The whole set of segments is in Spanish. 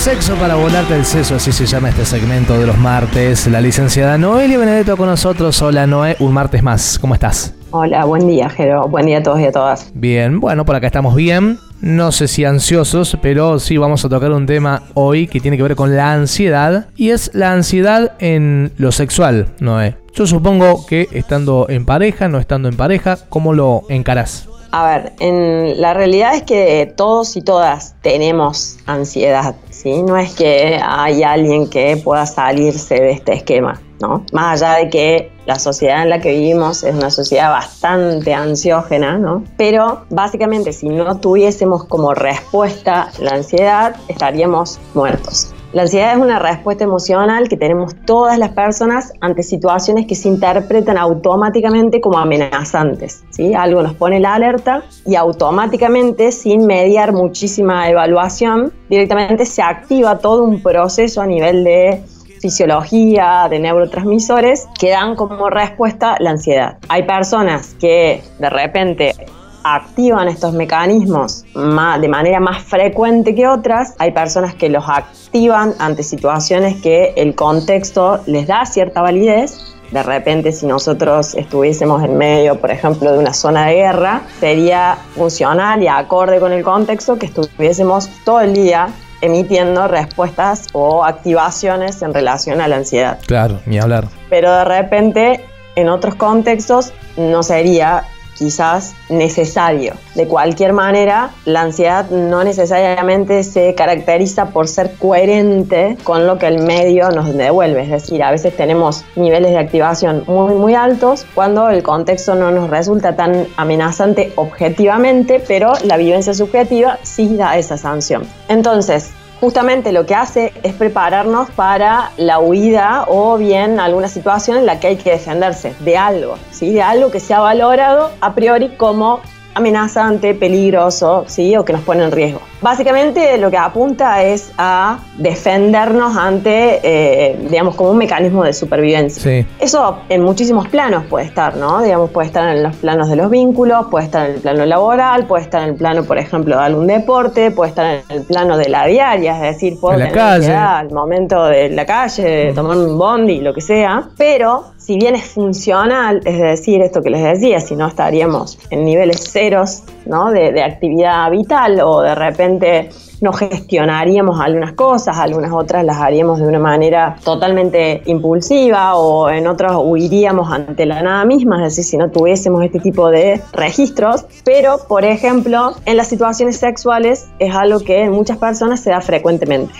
Sexo para volarte el seso, así se llama este segmento de los martes. La licenciada Noelia Benedetto con nosotros. Hola Noé, un martes más. ¿Cómo estás? Hola, buen día, Jero. Buen día a todos y a todas. Bien, bueno, por acá estamos bien. No sé si ansiosos, pero sí vamos a tocar un tema hoy que tiene que ver con la ansiedad. Y es la ansiedad en lo sexual, Noé. Yo supongo que estando en pareja, no estando en pareja, ¿cómo lo encarás? A ver, en la realidad es que todos y todas tenemos ansiedad, ¿sí? No es que hay alguien que pueda salirse de este esquema, ¿no? Más allá de que la sociedad en la que vivimos es una sociedad bastante ansiógena, ¿no? Pero básicamente si no tuviésemos como respuesta la ansiedad, estaríamos muertos. La ansiedad es una respuesta emocional que tenemos todas las personas ante situaciones que se interpretan automáticamente como amenazantes. Algo nos pone la alerta y automáticamente, sin mediar muchísima evaluación, directamente se activa todo un proceso a nivel de fisiología, de neurotransmisores, que dan como respuesta la ansiedad. Hay personas que de repente activan estos mecanismos de manera más frecuente que otras. Hay personas que los activan ante situaciones que el contexto les da cierta validez. De repente, si nosotros estuviésemos en medio, por ejemplo, de una zona de guerra, sería funcional y acorde con el contexto que estuviésemos todo el día emitiendo respuestas o activaciones en relación a la ansiedad. Claro, ni hablar. Pero de repente, en otros contextos, no sería quizás necesario. De cualquier manera, la ansiedad no necesariamente se caracteriza por ser coherente con lo que el medio nos devuelve. Es decir, a veces tenemos niveles de activación muy, muy altos cuando el contexto no nos resulta tan amenazante objetivamente, pero la vivencia subjetiva sí da esa sanción. Entonces, justamente lo que hace es prepararnos para la huida o bien alguna situación en la que hay que defenderse de algo, ¿sí? de algo que se ha valorado a priori como amenazante, peligroso, ¿sí? o que nos pone en riesgo. Básicamente lo que apunta es a defendernos ante, eh, digamos, como un mecanismo de supervivencia. Eso en muchísimos planos puede estar, ¿no? Digamos, puede estar en los planos de los vínculos, puede estar en el plano laboral, puede estar en el plano, por ejemplo, de algún deporte, puede estar en el plano de la diaria, es decir, puedo la calle. al momento de la calle, de tomar un bondi, lo que sea, pero si bien es funcional, es decir, esto que les decía, si no estaríamos en niveles ceros ¿no? de, de actividad vital o de repente no gestionaríamos algunas cosas, algunas otras las haríamos de una manera totalmente impulsiva o en otras huiríamos ante la nada misma, es decir, si no tuviésemos este tipo de registros. Pero, por ejemplo, en las situaciones sexuales es algo que en muchas personas se da frecuentemente.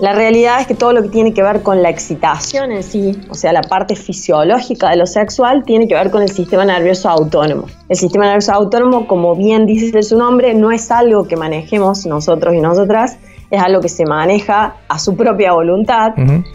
La realidad es que todo lo que tiene que ver con la excitación en sí, o sea, la parte fisiológica de lo sexual, tiene que ver con el sistema nervioso autónomo. El sistema nervioso autónomo, como bien dice su nombre, no es algo que manejemos nosotros y nosotras, es algo que se maneja a su propia voluntad.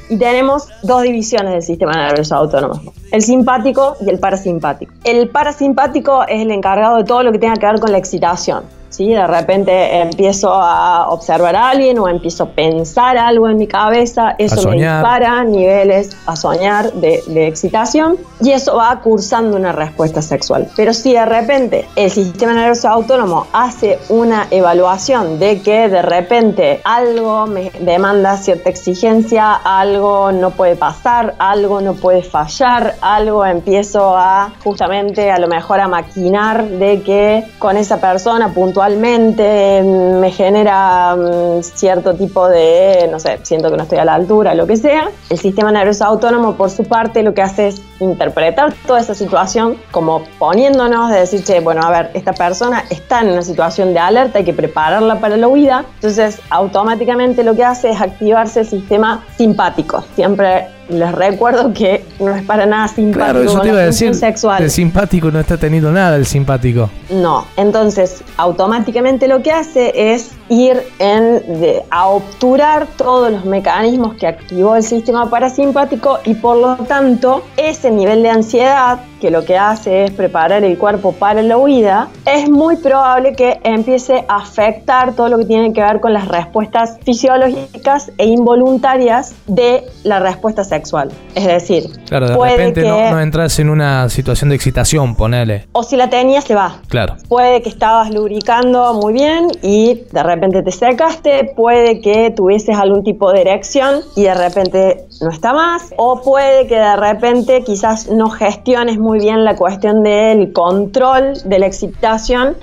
Y tenemos dos divisiones del sistema nervioso autónomo, el simpático y el parasimpático. El parasimpático es el encargado de todo lo que tenga que ver con la excitación. ¿Sí? De repente empiezo a observar a alguien o empiezo a pensar algo en mi cabeza, eso me dispara niveles a soñar de, de, excitación y eso va cursando una respuesta sexual. Pero si de repente el sistema nervioso autónomo hace una evaluación de que de repente algo me demanda cierta exigencia, algo no puede pasar, algo no puede fallar, algo empiezo a justamente a lo mejor a maquinar de que con esa persona puntual me genera mm, cierto tipo de, no sé, siento que no estoy a la altura, lo que sea. El sistema nervioso autónomo, por su parte, lo que hace es interpretar toda esa situación como poniéndonos de decir, che, bueno, a ver, esta persona está en una situación de alerta, hay que prepararla para la huida. Entonces, automáticamente lo que hace es activarse el sistema simpático. Siempre les recuerdo que no es para nada simpático. Claro, eso te iba a decir. Sexual. El simpático no está teniendo nada, el simpático. No, entonces automáticamente lo que hace es ir en de- a obturar todos los mecanismos que activó el sistema parasimpático y por lo tanto ese nivel de ansiedad que lo que hace es preparar el cuerpo para la huida, es muy probable que empiece a afectar todo lo que tiene que ver con las respuestas fisiológicas e involuntarias de la respuesta sexual. Es decir, Claro, de puede repente que, no, no entras en una situación de excitación, ponele. o si la tenías, se va. Claro. Puede que estabas lubricando muy bien y de repente te secaste, puede que tuvieses algún tipo de erección y de repente no está más, o puede que de repente quizás no gestiones muy bien la cuestión del control de la excitación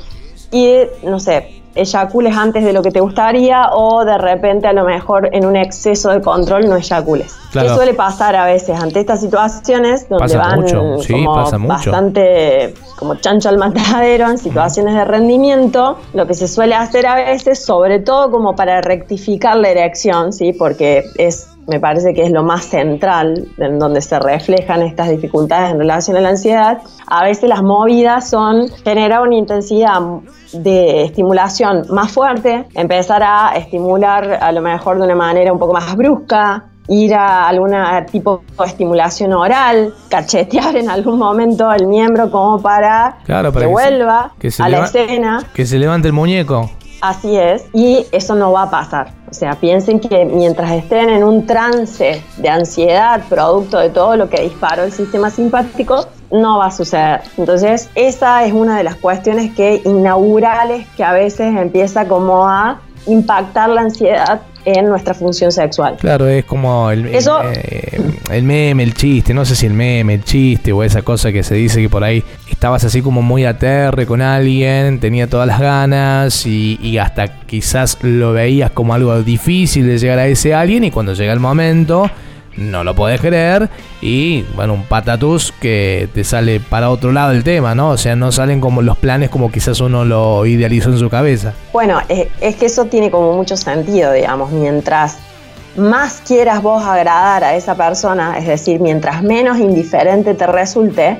y no sé, eyacules antes de lo que te gustaría o de repente a lo mejor en un exceso de control no eyacules. Claro. ¿Qué suele pasar a veces ante estas situaciones donde Pasa van mucho, sí, como pasa mucho. bastante como chancho al matadero en situaciones de rendimiento, lo que se suele hacer a veces, sobre todo como para rectificar la erección, ¿sí? porque es me parece que es lo más central en donde se reflejan estas dificultades en relación a la ansiedad. A veces las movidas son generar una intensidad de estimulación más fuerte, empezar a estimular a lo mejor de una manera un poco más brusca, ir a alguna tipo de estimulación oral, cachetear en algún momento el miembro como para, Claro, para que, vuelva que se a la escena. Que se levante el muñeco. Así es, y eso no va a pasar. O sea, piensen que mientras estén en un trance de ansiedad producto de todo lo que disparó el sistema simpático, no va a suceder. Entonces, esa es una de las cuestiones que inaugurales que a veces empieza como a impactar la ansiedad en nuestra función sexual. Claro, es como el, el- Eso- eh, el meme, el chiste, no sé si el meme, el chiste o esa cosa que se dice que por ahí estabas así como muy aterre con alguien, tenía todas las ganas y, hasta quizás lo veías como algo difícil de llegar a ese alguien y cuando llega el momento no lo podés creer y bueno, un patatús que te sale para otro lado el tema, ¿no? O sea, no salen como los planes como quizás uno lo idealizó en su cabeza. Bueno, es, es que eso tiene como mucho sentido, digamos, mientras más quieras vos agradar a esa persona, es decir, mientras menos indiferente te resulte,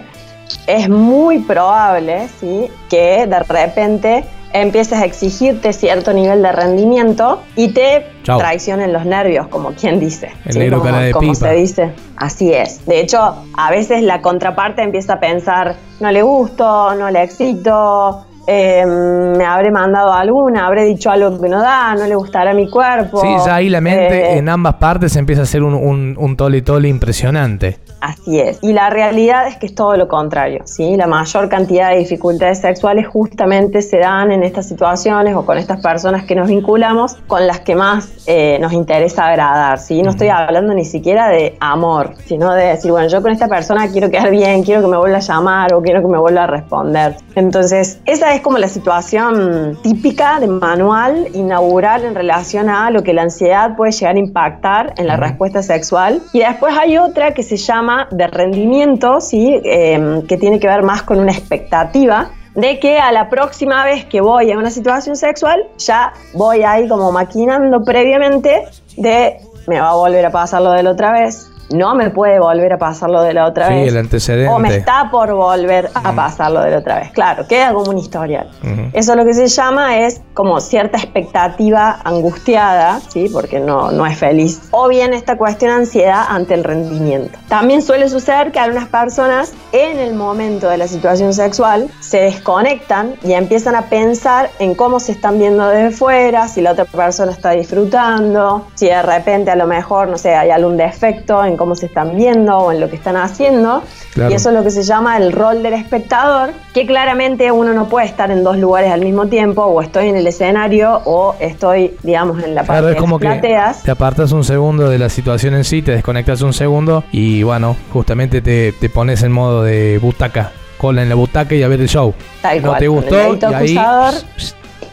es muy probable, ¿sí? Que de repente empieces a exigirte cierto nivel de rendimiento y te Chau. traicionen los nervios, como quien dice. El ¿sí? negro como, cara de como pipa. se dice. Así es. De hecho, a veces la contraparte empieza a pensar, no le gusto, no le excito, eh, me habré mandado alguna, habré dicho algo que no da, no le gustará mi cuerpo. Sí, ya ahí la mente Eh, en ambas partes empieza a hacer un, un, un tole tole impresionante. Así es. Y la realidad es que es todo lo contrario, ¿sí? La mayor cantidad de dificultades sexuales justamente se dan en estas situaciones o con estas personas que nos vinculamos con las que más eh, nos interesa agradar, ¿sí? No estoy hablando ni siquiera de amor, sino de decir, bueno, yo con esta persona quiero quedar bien, quiero que me vuelva a llamar o quiero que me vuelva a responder. Entonces, esa es como la situación típica de manual inaugural en relación a lo que la ansiedad puede llegar a impactar en la respuesta sexual. Y después hay otra que se llama de rendimiento, ¿sí? Eh, que tiene que ver más con una expectativa de que a la próxima vez que voy a una situación sexual, ya voy ahí como maquinando previamente de me va a volver a pasar lo de la otra vez, no me puede volver a pasar lo de la otra Sí, vez. el antecedente. O me está por volver a pasar lo de la otra vez. Claro, queda como un historial. Ujú. Eso lo que se llama es como cierta expectativa angustiada, ¿sí? Porque no, no es feliz. O bien esta cuestión de ansiedad ante el rendimiento. También suele suceder que algunas personas en el momento de la situación sexual se desconectan y empiezan a pensar en cómo se están viendo desde fuera, si la otra persona está disfrutando, si de repente a lo mejor, no sé, hay algún defecto en cómo se están viendo o en lo que están haciendo. Claro. Y eso es lo que se llama el rol del espectador, que claramente uno no puede estar en dos lugares al mismo tiempo, o estoy en el escenario o estoy, digamos, en la parte Claro, es de como que plateas. te apartas un segundo de la situación en sí, te desconectas un segundo y bueno, justamente te, te pones en modo de butaca, cola en la butaca y a ver el show. Tal no cual, te gustó y ahí.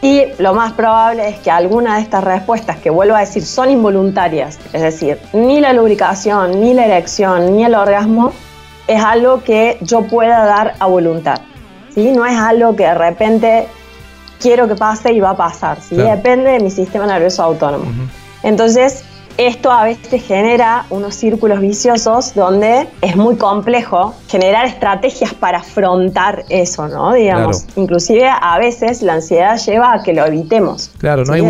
Y lo más probable es que alguna de estas respuestas, que vuelvo a decir, son involuntarias, es decir, ni la lubricación, ni la erección, ni el orgasmo, es algo que yo pueda dar a voluntad. ¿sí? No es algo que de repente quiero que pase y va a pasar. ¿sí? Claro. Depende de mi sistema nervioso autónomo. Entonces, esto a veces genera unos círculos viciosos donde es muy complejo generar estrategias para afrontar eso, ¿no? Digamos, inclusive a veces la ansiedad lleva a que lo evitemos. Claro, no, hay,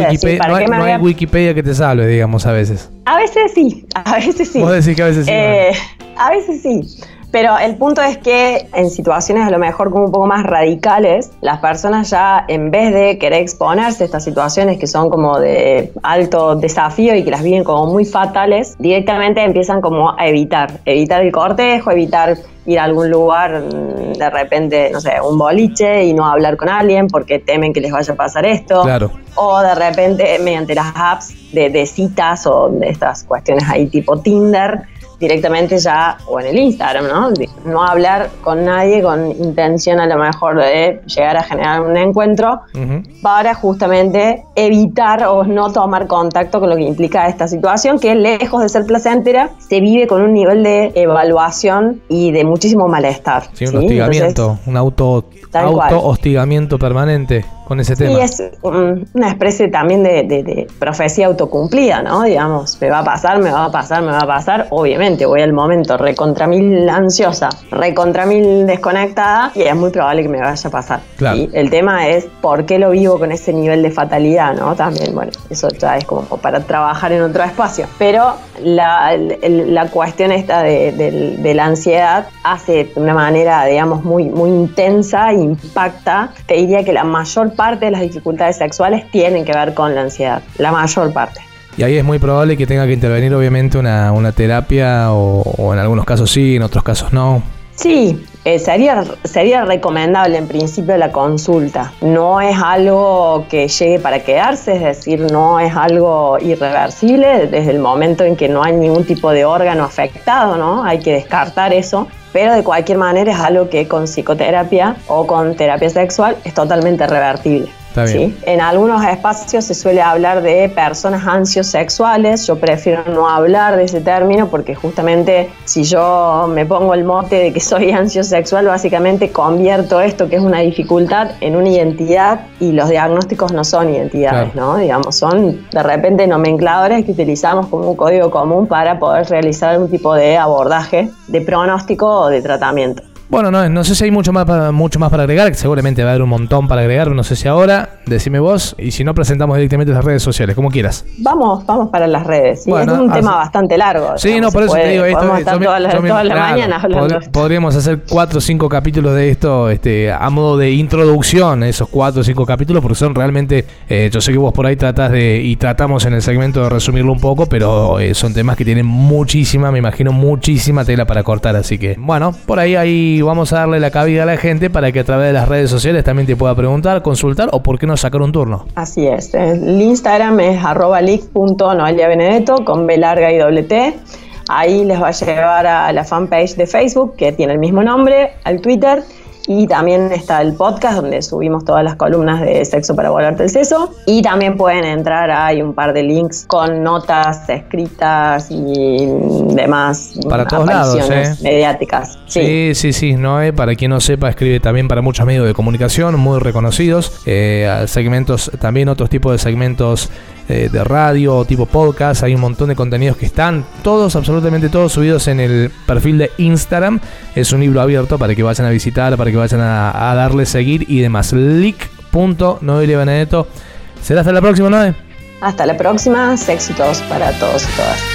Wikipedia, que te salve, digamos, a veces. A veces sí, a veces sí. Vos decís que a veces sí. Eh, a veces sí. Pero el punto es que en situaciones a lo mejor como un poco más radicales, las personas ya en vez de querer exponerse a estas situaciones que son como de alto desafío y que las viven como muy fatales, directamente empiezan como a evitar, evitar el cortejo, evitar ir a algún lugar, mm, de repente, no sé, un boliche y no hablar con alguien porque temen que les vaya a pasar esto. Claro. O de repente mediante las apps de, de citas o de estas cuestiones ahí tipo Tinder, directamente ya, o en el Instagram, ¿no? No hablar con nadie con intención a lo mejor de llegar a generar un encuentro para justamente evitar o no tomar contacto con lo que implica esta situación, que lejos de ser placentera, se vive con un nivel de evaluación y de muchísimo malestar. Sí, un hostigamiento, un auto, auto hostigamiento permanente con ese tema. Y es una especie también de, profecía autocumplida, ¿no? Digamos, me va a pasar, me va a pasar, me va a pasar. Obviamente voy al momento recontra mil ansiosa, recontra mil desconectada y es muy probable que me vaya a pasar. Claro. Y el tema es por qué lo vivo con ese nivel de fatalidad, ¿no? También, bueno, eso ya es como para trabajar en otro espacio. Pero la, la cuestión esta de, la ansiedad hace de una manera, digamos, muy, muy intensa, impacta. Te diría que la mayor parte de las dificultades sexuales tienen que ver con la ansiedad, la mayor parte. Y ahí es muy probable que tenga que intervenir obviamente una, terapia o, en algunos casos sí, en otros casos no. Sí, eh, sería, sería recomendable en principio la consulta. No es algo que llegue para quedarse, es decir, no es algo irreversible desde el momento en que no hay ningún tipo de órgano afectado, ¿no? Hay que descartar eso pero de cualquier manera es algo que con psicoterapia o con terapia sexual es totalmente revertible. ¿Sí? En algunos espacios se suele hablar de personas ansiosexuales, yo prefiero no hablar de ese término porque justamente si yo me pongo el mote de que soy ansiosexual, básicamente convierto esto que es una dificultad en una identidad y los diagnósticos no son identidades, ¿no? Digamos, son de repente nomencladores que utilizamos como un código común para poder realizar algún tipo de abordaje de pronóstico o de tratamiento. Bueno, no, no sé si hay mucho más, para, mucho más para agregar, que seguramente va a haber un montón para agregar, no sé si ahora, decime vos, y si no presentamos directamente las redes sociales, como quieras. Vamos, vamos para las redes. es un tema bastante largo. Sí, no, por eso te digo, esto, estar toda la, mañana hablando. podríamos hacer cuatro o cinco capítulos de esto, este, a modo de introducción, esos cuatro o cinco capítulos, porque son realmente, eh, yo sé que vos por ahí tratás de, y tratamos en el segmento de resumirlo un poco, pero eh, son temas que tienen muchísima, me imagino, muchísima tela para cortar, así que, bueno, por ahí hay vamos a darle la cabida a la gente para que a través de las redes sociales también te pueda preguntar, consultar o por qué no sacar un turno. Así es. El Instagram es arroba benedetto con B larga y doble T. Ahí les va a llevar a la fanpage de Facebook que tiene el mismo nombre, al Twitter y también está el podcast donde subimos todas las columnas de Sexo para volarte el seso. Y también pueden entrar, hay un par de links con notas escritas y demás para todos lados, ¿eh? mediáticas. Sí, sí, sí. Noé, para quien no sepa, escribe también para muchos medios de comunicación muy reconocidos. Eh, segmentos, también otros tipos de segmentos eh, de radio, tipo podcast. Hay un montón de contenidos que están todos, absolutamente todos subidos en el perfil de Instagram. Es un libro abierto para que vayan a visitar, para que vayan a, darle seguir y demás. Leak.noelia Benedetto. ¿Será hasta la próxima, Noe? Hasta la próxima. Éxitos para todos y todas.